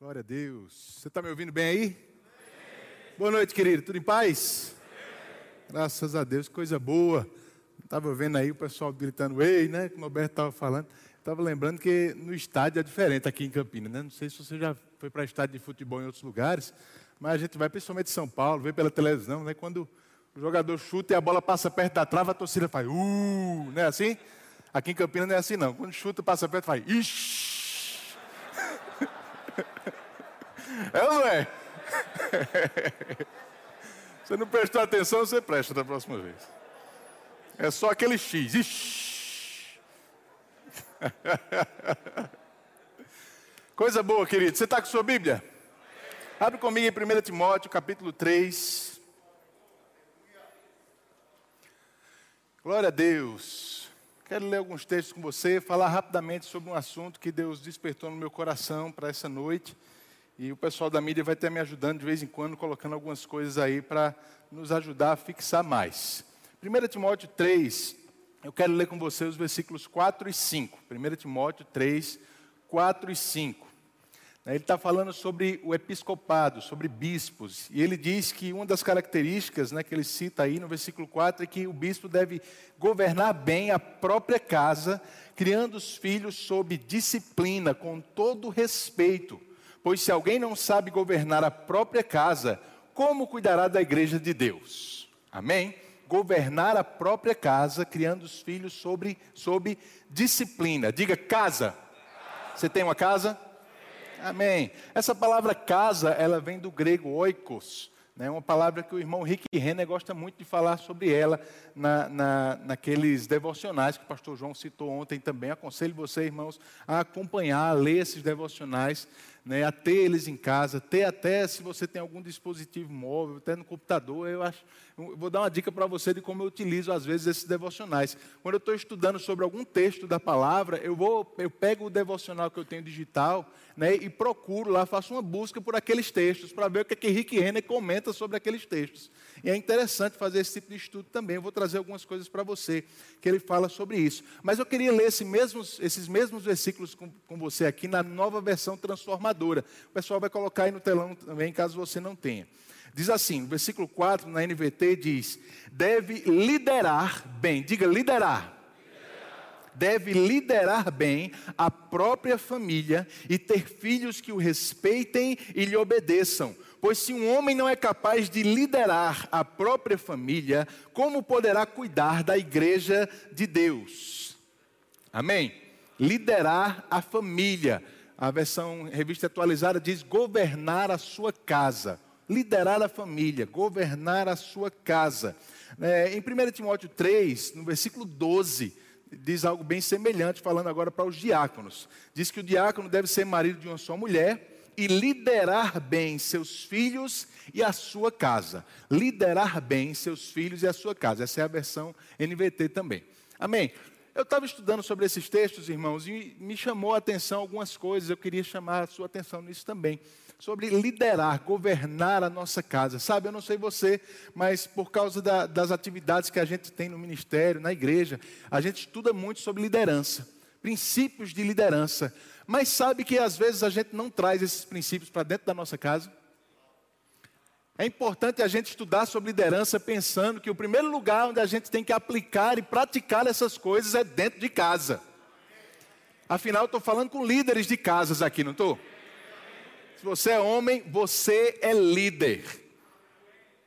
Glória a Deus. Você está me ouvindo bem aí? Boa noite, querido. Tudo em paz? Graças a Deus, coisa boa. Estava vendo aí o pessoal gritando, ei, né? Como o Alberto estava falando. Estava lembrando que no estádio é diferente aqui em Campinas, né? Não sei se você já foi para estádio de futebol em outros lugares, mas a gente vai principalmente em São Paulo, vê pela televisão, né? Quando o jogador chuta e a bola passa perto da trava, a torcida faz, uh, não é assim? Aqui em Campinas não é assim, não. Quando chuta, passa perto, faz, ixi. É ou não é? Você não prestou atenção, você presta da próxima vez. É só aquele X. Ixi. Coisa boa, querido. Você está com sua Bíblia? Abre comigo em 1 Timóteo, capítulo 3. Glória a Deus. Quero ler alguns textos com você, falar rapidamente sobre um assunto que Deus despertou no meu coração para essa noite. E o pessoal da mídia vai estar me ajudando de vez em quando, colocando algumas coisas aí para nos ajudar a fixar mais. 1 Timóteo 3, eu quero ler com você os versículos 4 e 5. 1 Timóteo 3, 4 e 5. Ele está falando sobre o episcopado, sobre bispos. E ele diz que uma das características né, que ele cita aí no versículo 4 é que o bispo deve governar bem a própria casa, criando os filhos sob disciplina, com todo respeito Pois se alguém não sabe governar a própria casa, como cuidará da igreja de Deus? Amém? Governar a própria casa, criando os filhos sobre, sob disciplina. Diga casa. Você tem uma casa? Amém. Essa palavra casa, ela vem do grego oikos, né? uma palavra que o irmão Rick Renner gosta muito de falar sobre ela na, na, naqueles devocionais que o pastor João citou ontem também. Aconselho você, irmãos, a acompanhar, a ler esses devocionais né, a ter eles em casa, ter até se você tem algum dispositivo móvel, até no computador, eu acho. Eu vou dar uma dica para você de como eu utilizo às vezes esses devocionais. Quando eu estou estudando sobre algum texto da palavra, eu vou, eu pego o devocional que eu tenho digital, né, e procuro lá, faço uma busca por aqueles textos para ver o que, é que Rick Renner comenta sobre aqueles textos. E é interessante fazer esse tipo de estudo também. Eu vou trazer algumas coisas para você que ele fala sobre isso. Mas eu queria ler esse mesmos, esses mesmos versículos com, com você aqui na nova versão transformadora. O pessoal vai colocar aí no telão também, caso você não tenha. Diz assim, o versículo 4 na NVT diz: deve liderar bem, diga liderar. Deve liderar bem a própria família e ter filhos que o respeitem e lhe obedeçam. Pois se um homem não é capaz de liderar a própria família, como poderá cuidar da igreja de Deus? Amém? Liderar a família a versão revista atualizada diz governar a sua casa, liderar a família, governar a sua casa. É, em 1 Timóteo 3, no versículo 12, diz algo bem semelhante, falando agora para os diáconos. Diz que o diácono deve ser marido de uma só mulher e liderar bem seus filhos e a sua casa. Liderar bem seus filhos e a sua casa. Essa é a versão NVT também. Amém. Eu estava estudando sobre esses textos, irmãos, e me chamou a atenção algumas coisas. Eu queria chamar a sua atenção nisso também. Sobre liderar, governar a nossa casa. Sabe, eu não sei você, mas por causa da, das atividades que a gente tem no ministério, na igreja, a gente estuda muito sobre liderança, princípios de liderança. Mas sabe que às vezes a gente não traz esses princípios para dentro da nossa casa? É importante a gente estudar sobre liderança pensando que o primeiro lugar onde a gente tem que aplicar e praticar essas coisas é dentro de casa. Afinal, estou falando com líderes de casas aqui, não estou? Se você é homem, você é líder.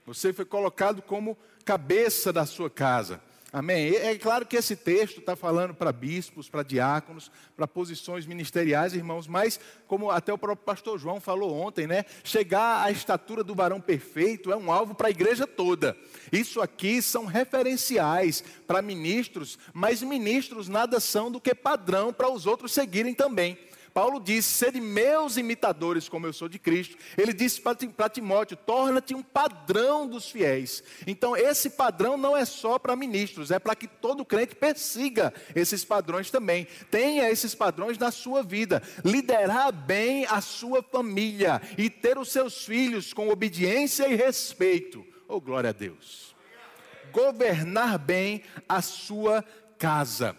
Você foi colocado como cabeça da sua casa. Amém? É claro que esse texto está falando para bispos, para diáconos, para posições ministeriais, irmãos, mas como até o próprio pastor João falou ontem, né? Chegar à estatura do varão perfeito é um alvo para a igreja toda. Isso aqui são referenciais para ministros, mas ministros nada são do que padrão para os outros seguirem também. Paulo disse: sede meus imitadores, como eu sou de Cristo. Ele disse para Timóteo: torna-te um padrão dos fiéis. Então, esse padrão não é só para ministros, é para que todo crente persiga esses padrões também. Tenha esses padrões na sua vida. Liderar bem a sua família e ter os seus filhos com obediência e respeito. Oh, glória a Deus. Governar bem a sua casa.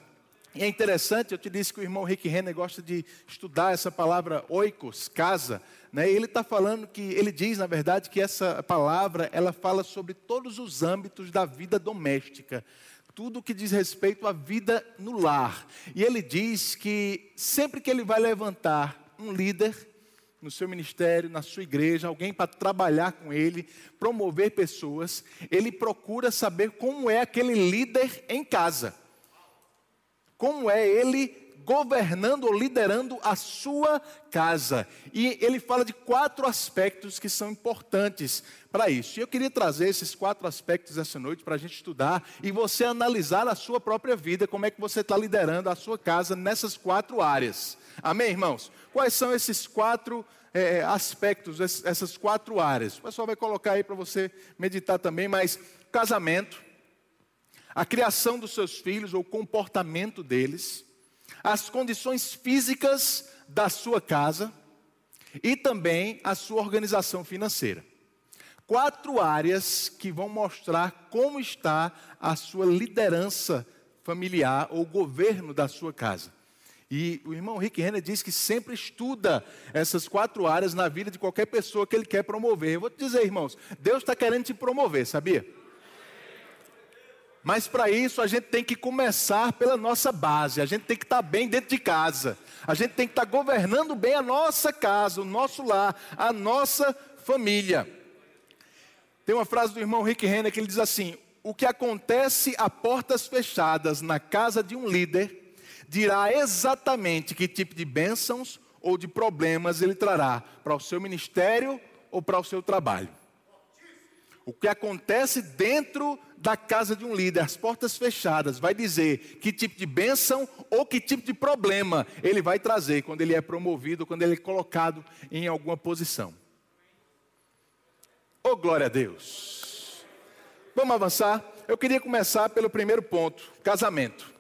E é interessante, eu te disse que o irmão Rick Renner gosta de estudar essa palavra oikos, casa. Né? ele está falando que, ele diz, na verdade, que essa palavra, ela fala sobre todos os âmbitos da vida doméstica. Tudo que diz respeito à vida no lar. E ele diz que sempre que ele vai levantar um líder no seu ministério, na sua igreja, alguém para trabalhar com ele, promover pessoas, ele procura saber como é aquele líder em casa como é ele governando ou liderando a sua casa. E ele fala de quatro aspectos que são importantes para isso. E eu queria trazer esses quatro aspectos essa noite para a gente estudar e você analisar a sua própria vida, como é que você está liderando a sua casa nessas quatro áreas. Amém, irmãos? Quais são esses quatro é, aspectos, essas quatro áreas? O pessoal vai colocar aí para você meditar também, mas casamento a criação dos seus filhos ou o comportamento deles, as condições físicas da sua casa e também a sua organização financeira. Quatro áreas que vão mostrar como está a sua liderança familiar ou governo da sua casa. E o irmão Rick Renner diz que sempre estuda essas quatro áreas na vida de qualquer pessoa que ele quer promover. Eu vou te dizer, irmãos, Deus está querendo te promover, sabia? Mas para isso a gente tem que começar pela nossa base, a gente tem que estar tá bem dentro de casa, a gente tem que estar tá governando bem a nossa casa, o nosso lar, a nossa família. Tem uma frase do irmão Rick Renner que ele diz assim: O que acontece a portas fechadas na casa de um líder dirá exatamente que tipo de bênçãos ou de problemas ele trará para o seu ministério ou para o seu trabalho. O que acontece dentro da casa de um líder, as portas fechadas, vai dizer que tipo de bênção ou que tipo de problema ele vai trazer quando ele é promovido, quando ele é colocado em alguma posição. Oh, glória a Deus! Vamos avançar? Eu queria começar pelo primeiro ponto: casamento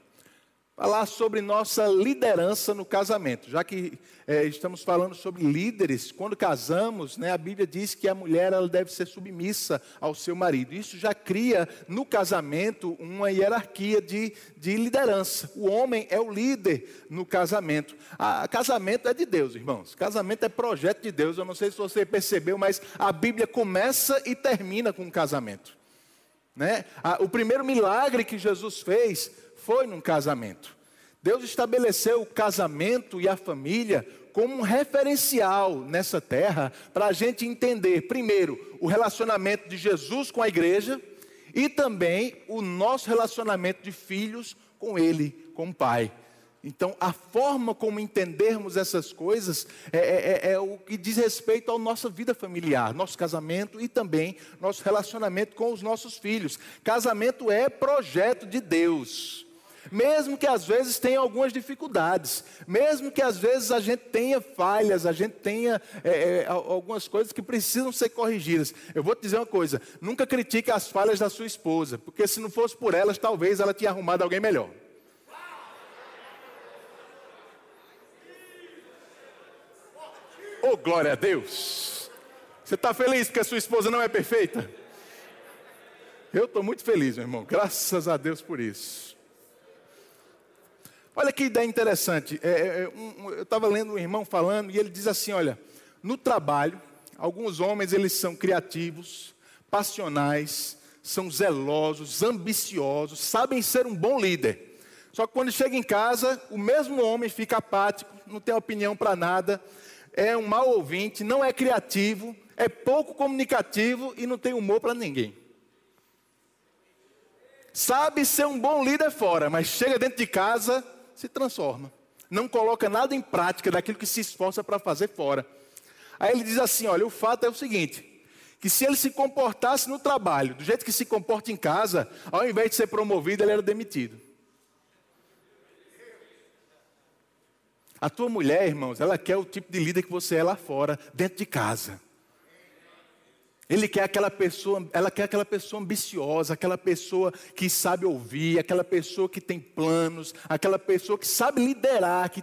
falar sobre nossa liderança no casamento, já que é, estamos falando sobre líderes. Quando casamos, né, a Bíblia diz que a mulher ela deve ser submissa ao seu marido. Isso já cria no casamento uma hierarquia de, de liderança. O homem é o líder no casamento. A, casamento é de Deus, irmãos. Casamento é projeto de Deus. Eu não sei se você percebeu, mas a Bíblia começa e termina com o casamento. Né? A, o primeiro milagre que Jesus fez foi num casamento. Deus estabeleceu o casamento e a família como um referencial nessa terra para a gente entender, primeiro, o relacionamento de Jesus com a igreja e também o nosso relacionamento de filhos com Ele, com o Pai. Então, a forma como entendermos essas coisas é, é, é, é, o que diz respeito à nossa vida familiar, nosso casamento e também nosso relacionamento com os nossos filhos. Casamento é projeto de Deus mesmo que às vezes tenha algumas dificuldades, mesmo que às vezes a gente tenha falhas, a gente tenha é, é, algumas coisas que precisam ser corrigidas. Eu vou te dizer uma coisa: nunca critique as falhas da sua esposa, porque se não fosse por elas, talvez ela tinha arrumado alguém melhor. Oh, glória a Deus! Você está feliz porque a sua esposa não é perfeita? Eu estou muito feliz, meu irmão. Graças a Deus por isso. Olha que ideia interessante. É, é, é um, eu estava lendo um irmão falando e ele diz assim: olha, no trabalho, alguns homens eles são criativos, passionais, são zelosos, ambiciosos, sabem ser um bom líder. Só que quando chega em casa, o mesmo homem fica apático, não tem opinião para nada, é um mau ouvinte, não é criativo, é pouco comunicativo e não tem humor para ninguém. Sabe ser um bom líder fora, mas chega dentro de casa, se transforma. Não coloca nada em prática daquilo que se esforça para fazer fora. Aí ele diz assim: olha, o fato é o seguinte. Que se ele se comportasse no trabalho, do jeito que se comporta em casa, ao invés de ser promovido, ele era demitido. A tua mulher, irmãos, ela quer o tipo de líder que você é lá fora, dentro de casa. Ele quer aquela pessoa, ela quer aquela pessoa ambiciosa, aquela pessoa que sabe ouvir, aquela pessoa que tem planos, aquela pessoa que sabe liderar, que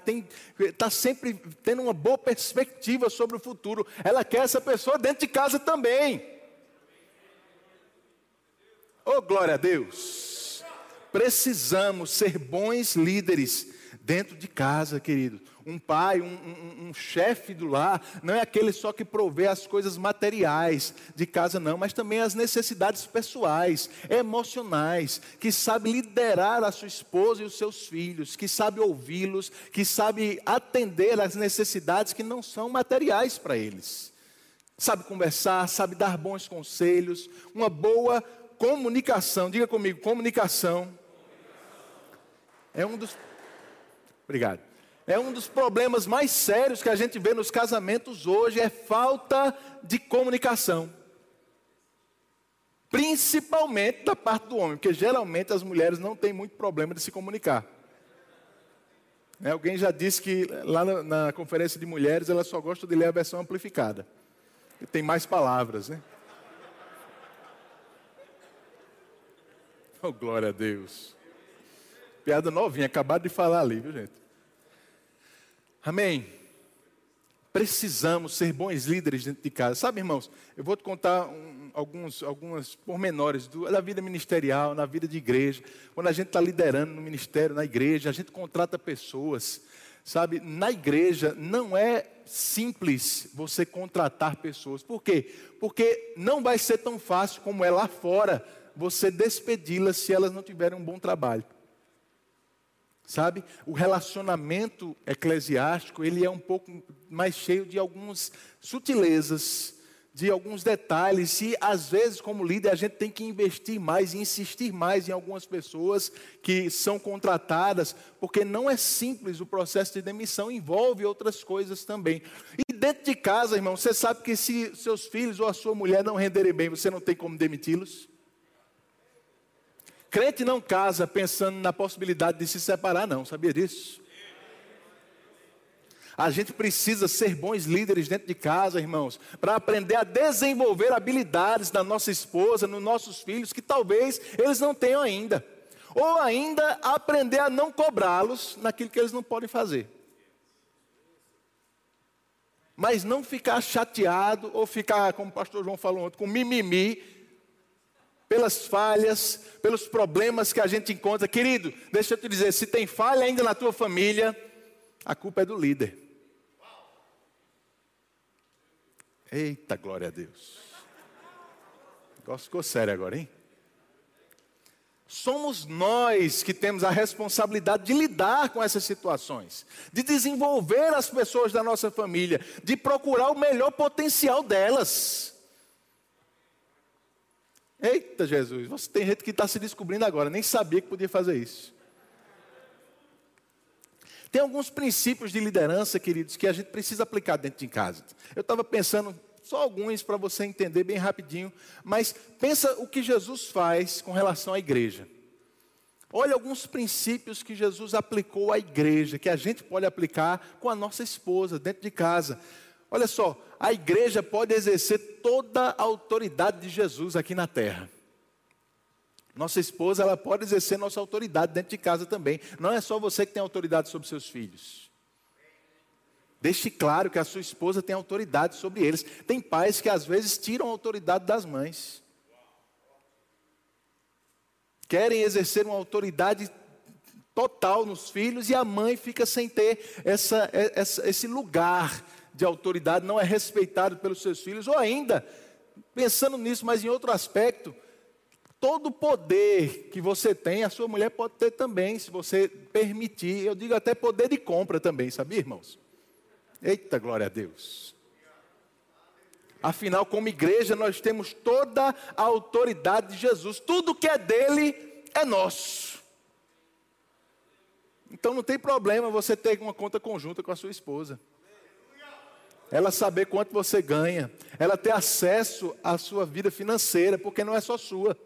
está sempre tendo uma boa perspectiva sobre o futuro. Ela quer essa pessoa dentro de casa também. Oh, glória a Deus! precisamos ser bons líderes dentro de casa, querido. Um pai, um, um, um chefe do lar, não é aquele só que provê as coisas materiais de casa, não, mas também as necessidades pessoais, emocionais, que sabe liderar a sua esposa e os seus filhos, que sabe ouvi-los, que sabe atender às necessidades que não são materiais para eles. Sabe conversar, sabe dar bons conselhos, uma boa comunicação. Diga comigo, comunicação. É um dos Obrigado. É um dos problemas mais sérios que a gente vê nos casamentos hoje, é falta de comunicação. Principalmente da parte do homem, porque geralmente as mulheres não têm muito problema de se comunicar. É, alguém já disse que lá na, na, conferência de mulheres ela só gosta de ler a versão amplificada. E tem mais palavras, né? Oh, glória a Deus. Piada novinha, acabado de falar ali, viu gente? Amém. Precisamos ser bons líderes dentro de casa. Sabe, irmãos, eu vou te contar um, alguns, algumas pormenores do, da vida ministerial, na vida de igreja. Quando a gente está liderando no ministério, na igreja, a gente contrata pessoas. Sabe, na igreja não é simples você contratar pessoas. Por quê? Porque não vai ser tão fácil como é lá fora você despedi-las se elas não tiverem um bom trabalho. Sabe? O relacionamento eclesiástico, ele é um pouco mais cheio de algumas sutilezas, de alguns detalhes, e às vezes, como líder, a gente tem que investir mais e insistir mais em algumas pessoas que são contratadas, porque não é simples o processo de demissão, envolve outras coisas também. E dentro de casa, irmão, você sabe que se seus filhos ou a sua mulher não renderem bem, você não tem como demiti-los? Crente não casa pensando na possibilidade de se separar, não, sabia disso? A gente precisa ser bons líderes dentro de casa, irmãos, para aprender a desenvolver habilidades na nossa esposa, nos nossos filhos, que talvez eles não tenham ainda. Ou ainda aprender a não cobrá-los naquilo que eles não podem fazer. Mas não ficar chateado ou ficar, como o pastor João falou ontem, com mimimi pelas falhas, pelos problemas que a gente encontra. Querido, deixa eu te dizer: se tem falha ainda na tua família, a culpa é do líder. Eita, glória a Deus. O negócio ficou sério agora, hein? Somos nós que temos a responsabilidade de lidar com essas situações, de desenvolver as pessoas da nossa família, de procurar o melhor potencial delas. Eita Jesus, você tem gente que está se descobrindo agora, nem sabia que podia fazer isso. Tem alguns princípios de liderança, queridos, que a gente precisa aplicar dentro de casa. Eu estava pensando só alguns para você entender bem rapidinho, mas pensa o que Jesus faz com relação à igreja. Olha alguns princípios que Jesus aplicou à igreja, que a gente pode aplicar com a nossa esposa dentro de casa. Olha só, a igreja pode exercer toda a autoridade de Jesus aqui na terra. Nossa esposa, ela pode exercer nossa autoridade dentro de casa também. Não é só você que tem autoridade sobre seus filhos. Deixe claro que a sua esposa tem autoridade sobre eles. Tem pais que às vezes tiram a autoridade das mães. Querem exercer uma autoridade total nos filhos e a mãe fica sem ter essa, essa, esse lugar de autoridade não é respeitado pelos seus filhos, ou ainda, pensando nisso, mas em outro aspecto, todo poder que você tem, a sua mulher pode ter também, se você permitir. Eu digo até poder de compra também, sabia, irmãos? Eita, glória a Deus. Afinal, como igreja, nós temos toda a autoridade de Jesus. Tudo que é dele é nosso. Então não tem problema você ter uma conta conjunta com a sua esposa ela saber quanto você ganha, ela ter acesso à sua vida financeira, porque não é só sua.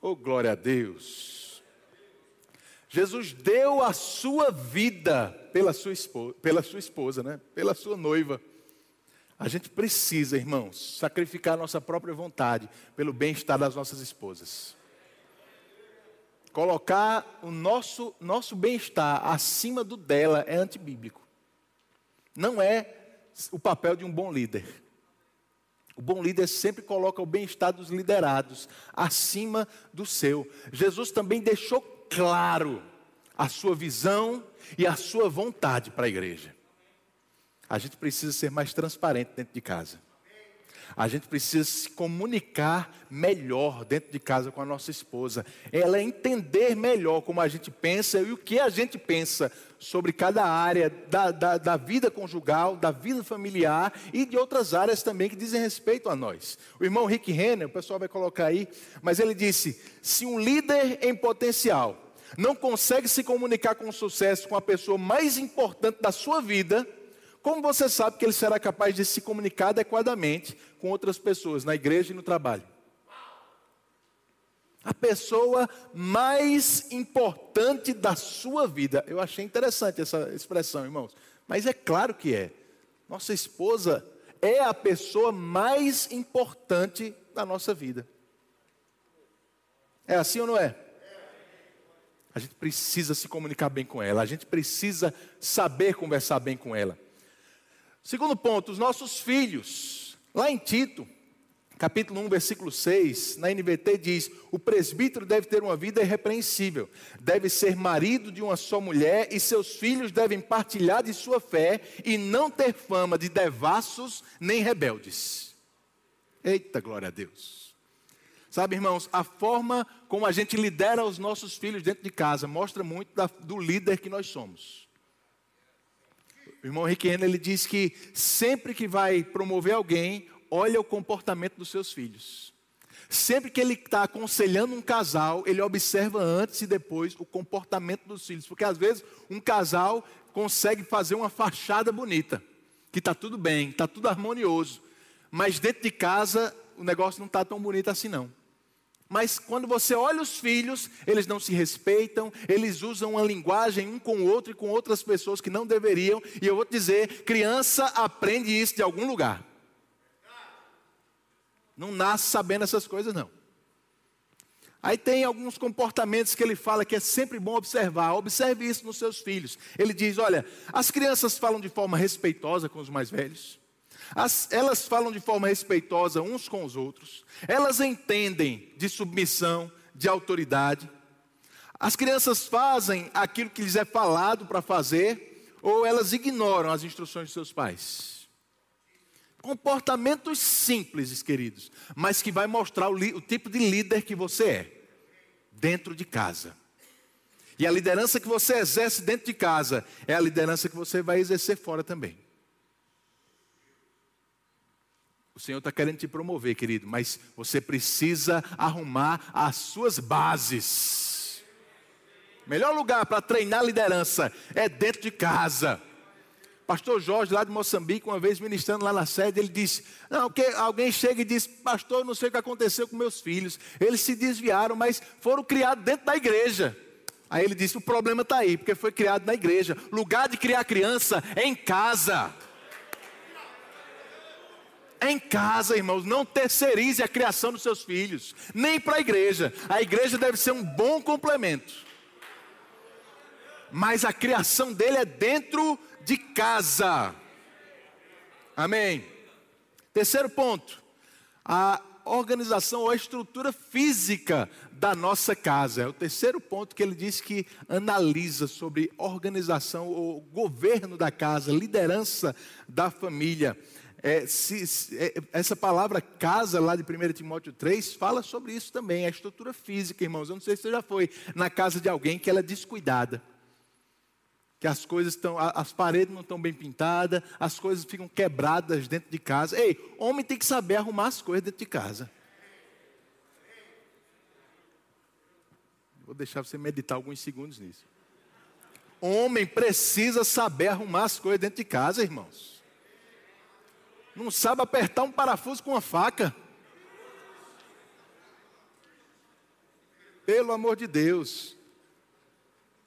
Oh, glória a Deus. Jesus deu a sua vida pela sua esposa, pela sua esposa, né? Pela sua noiva. A gente precisa, irmãos, sacrificar a nossa própria vontade pelo bem-estar das nossas esposas. Colocar o nosso, nosso bem-estar acima do dela é antibíblico. Não é o papel de um bom líder. O bom líder sempre coloca o bem-estar dos liderados acima do seu. Jesus também deixou claro a sua visão e a sua vontade para a igreja. A gente precisa ser mais transparente dentro de casa. A gente precisa se comunicar melhor dentro de casa com a nossa esposa. Ela entender melhor como a gente pensa e o que a gente pensa sobre cada área da, da, da, vida conjugal, da vida familiar e de outras áreas também que dizem respeito a nós. O irmão Rick Renner, o pessoal vai colocar aí, mas ele disse: se um líder em potencial não consegue se comunicar com sucesso com a pessoa mais importante da sua vida, como você sabe que ele será capaz de se comunicar adequadamente com outras pessoas, na igreja e no trabalho? A pessoa mais importante da sua vida. Eu achei interessante essa expressão, irmãos. Mas é claro que é. Nossa esposa é a pessoa mais importante da nossa vida. É assim ou não é? A gente precisa se comunicar bem com ela, a gente precisa saber conversar bem com ela. Segundo ponto, os nossos filhos. Lá em Tito, capítulo 1, versículo 6, na NVT diz: O presbítero deve ter uma vida irrepreensível, deve ser marido de uma só mulher, e seus filhos devem partilhar de sua fé e não ter fama de devassos nem rebeldes. Eita, glória a Deus. Sabe, irmãos, a forma como a gente lidera os nossos filhos dentro de casa mostra muito da, do líder que nós somos. O irmão Henrique ele diz que sempre que vai promover alguém, olha o comportamento dos seus filhos. Sempre que ele está aconselhando um casal, ele observa antes e depois o comportamento dos filhos. Porque às vezes um casal consegue fazer uma fachada bonita, que está tudo bem, está tudo harmonioso. Mas dentro de casa o negócio não está tão bonito assim não. Mas quando você olha os filhos, eles não se respeitam, eles usam uma linguagem um com o outro e com outras pessoas que não deveriam. E eu vou te dizer: criança aprende isso de algum lugar. Não nasce sabendo essas coisas, não. Aí tem alguns comportamentos que ele fala que é sempre bom observar. Observe isso nos seus filhos. Ele diz: olha, as crianças falam de forma respeitosa com os mais velhos. As, elas falam de forma respeitosa uns com os outros, elas entendem de submissão, de autoridade. As crianças fazem aquilo que lhes é falado para fazer, ou elas ignoram as instruções de seus pais. Comportamentos simples, queridos, mas que vai mostrar o, o tipo de líder que você é, dentro de casa. E a liderança que você exerce dentro de casa é a liderança que você vai exercer fora também. O Senhor está querendo te promover, querido, mas você precisa arrumar as suas bases. Melhor lugar para treinar liderança é dentro de casa. Pastor Jorge, lá de Moçambique, uma vez ministrando lá na sede, ele disse: Não, que alguém chega e diz, Pastor, não sei o que aconteceu com meus filhos. Eles se desviaram, mas foram criados dentro da igreja. Aí ele disse: O problema está aí, porque foi criado na igreja. Lugar de criar criança é em casa em casa, irmãos, não terceirize a criação dos seus filhos, nem para a igreja. A igreja deve ser um bom complemento. Mas a criação dele é dentro de casa. Amém. Terceiro ponto, a organização ou a estrutura física da nossa casa. É o terceiro ponto que ele diz que analisa sobre organização ou governo da casa, liderança da família. É, se, se, é, essa palavra casa, lá de 1 Timóteo 3, fala sobre isso também, a estrutura física, irmãos. Eu não sei se você já foi na casa de alguém que ela é descuidada. Que as coisas estão, as paredes não estão bem pintadas, as coisas ficam quebradas dentro de casa. Ei, homem tem que saber arrumar as coisas dentro de casa. Vou deixar você meditar alguns segundos nisso. Homem precisa saber arrumar as coisas dentro de casa, irmãos não sabe apertar um parafuso com uma faca. Pelo amor de Deus.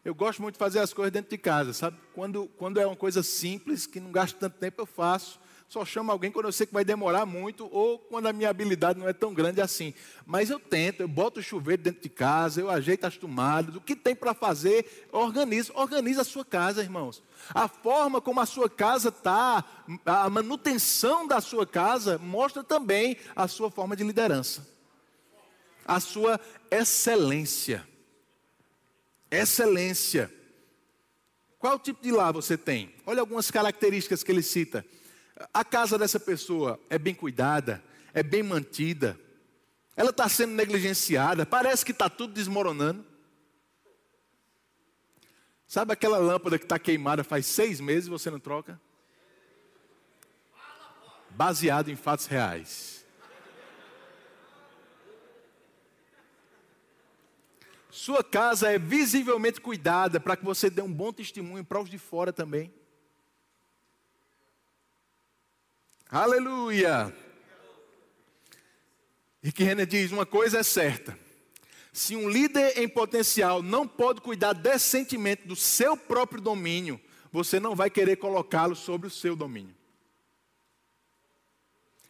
Eu gosto muito de fazer as coisas dentro de casa, sabe? Quando, quando é uma coisa simples, que não gasta tanto tempo, eu faço. Só chamo alguém quando eu sei que vai demorar muito ou quando a minha habilidade não é tão grande assim. Mas eu tento, eu boto o chuveiro dentro de casa, eu ajeito as tomadas, o que tem para fazer, organiza. Organiza a sua casa, irmãos. A forma como a sua casa está, a manutenção da sua casa, mostra também a sua forma de liderança, a sua excelência. Excelência. Qual tipo de lar você tem? Olha algumas características que ele cita. A casa dessa pessoa é bem cuidada, é bem mantida, ela está sendo negligenciada, parece que está tudo desmoronando. Sabe aquela lâmpada que está queimada faz seis meses e você não troca? Baseado em fatos reais. Sua casa é visivelmente cuidada para que você dê um bom testemunho para os de fora também. Aleluia! E que René diz: uma coisa é certa. Se um líder em potencial não pode cuidar decentemente do seu próprio domínio, você não vai querer colocá-lo sobre o seu domínio.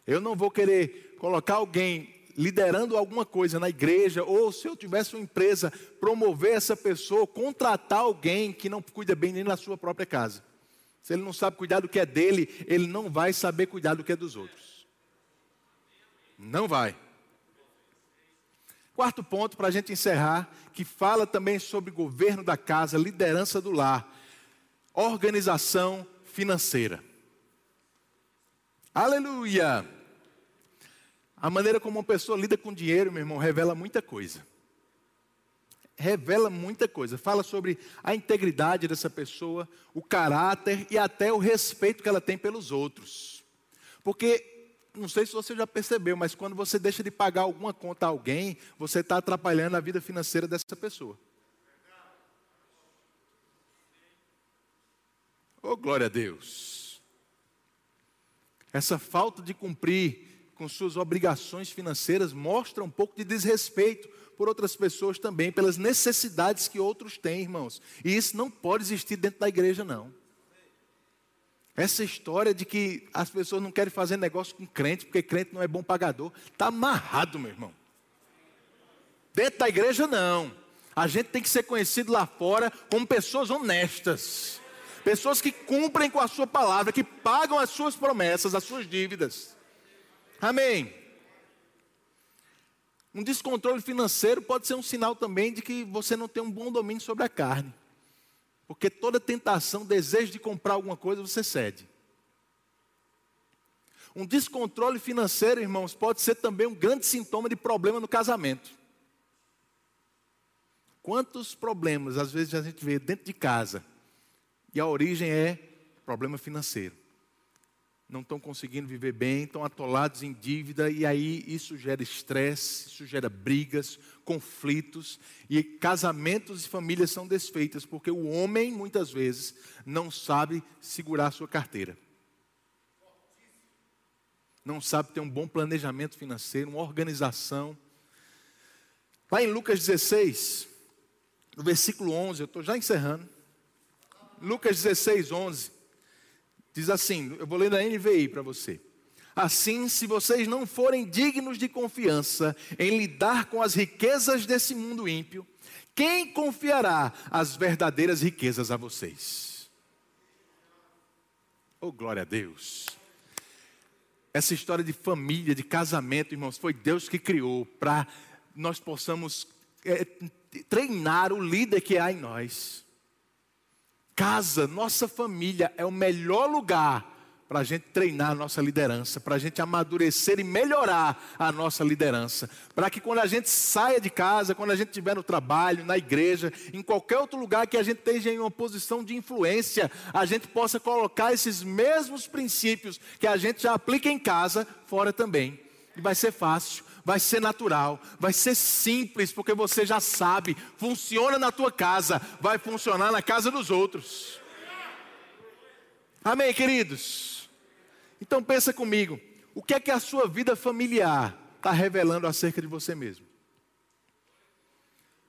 Eu não vou querer colocar alguém liderando alguma coisa na igreja, ou se eu tivesse uma empresa, promover essa pessoa, contratar alguém que não cuida bem nem na sua própria casa. Se ele não sabe cuidar do que é dele, ele não vai saber cuidar do que é dos outros. Não vai. Quarto ponto para a gente encerrar, que fala também sobre governo da casa, liderança do lar, organização financeira. Aleluia! A maneira como uma pessoa lida com dinheiro, meu irmão, revela muita coisa. Revela muita coisa. Fala sobre a integridade dessa pessoa, o caráter e até o respeito que ela tem pelos outros. Porque, não sei se você já percebeu, mas quando você deixa de pagar alguma conta a alguém, você está atrapalhando a vida financeira dessa pessoa. Oh, glória a Deus. Essa falta de cumprir com suas obrigações financeiras mostra um pouco de desrespeito por outras pessoas também, pelas necessidades que outros têm, irmãos. E isso não pode existir dentro da igreja, não. Essa história de que as pessoas não querem fazer negócio com crente, porque crente não é bom pagador, está amarrado, meu irmão. Dentro da igreja, não. A gente tem que ser conhecido lá fora como pessoas honestas. Pessoas que cumprem com a sua palavra, que pagam as suas promessas, as suas dívidas. Amém. Um descontrole financeiro pode ser um sinal também de que você não tem um bom domínio sobre a carne. Porque toda tentação, desejo de comprar alguma coisa, você cede. Um descontrole financeiro, irmãos, pode ser também um grande sintoma de problema no casamento. Quantos problemas às vezes a gente vê dentro de casa e a origem é problema financeiro não estão conseguindo viver bem, estão atolados em dívida, e aí isso gera estresse, isso gera brigas, conflitos, e casamentos e famílias são desfeitas, porque o homem, muitas vezes, não sabe segurar a sua carteira. Não sabe ter um bom planejamento financeiro, uma organização. Lá em Lucas 16, no versículo 11, eu estou já encerrando. Lucas 16, 11. Diz assim, eu vou ler na NVI para você. Assim, se vocês não forem dignos de confiança em lidar com as riquezas desse mundo ímpio, quem confiará as verdadeiras riquezas a vocês? Oh, glória a Deus. Essa história de família, de casamento, irmãos, foi Deus que criou para nós possamos é, treinar o líder que há em nós. Casa, nossa família é o melhor lugar para a gente treinar a nossa liderança, para a gente amadurecer e melhorar a nossa liderança. Para que quando a gente saia de casa, quando a gente estiver no trabalho, na igreja, em qualquer outro lugar que a gente esteja em uma posição de influência, a gente possa colocar esses mesmos princípios que a gente já aplica em casa, fora também. E vai ser fácil, vai ser natural, vai ser simples, porque você já sabe, funciona na tua casa, vai funcionar na casa dos outros. Amém, queridos? Então pensa comigo, o que é que a sua vida familiar está revelando acerca de você mesmo?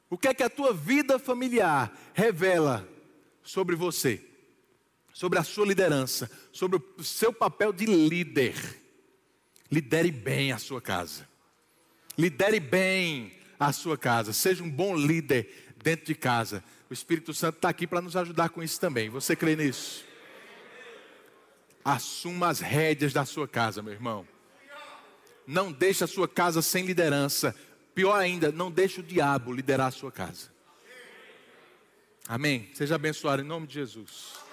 O que é que a tua vida familiar revela sobre você? sobre a sua liderança, sobre o seu papel de líder. Lidere bem a sua casa. Lidere bem a sua casa. Seja um bom líder dentro de casa. O Espírito Santo está aqui para nos ajudar com isso também. Você crê nisso? Assuma as rédeas da sua casa, meu irmão. Não deixe a sua casa sem liderança. Pior ainda, não deixe o diabo liderar a sua casa. Amém? Seja abençoado em nome de Jesus.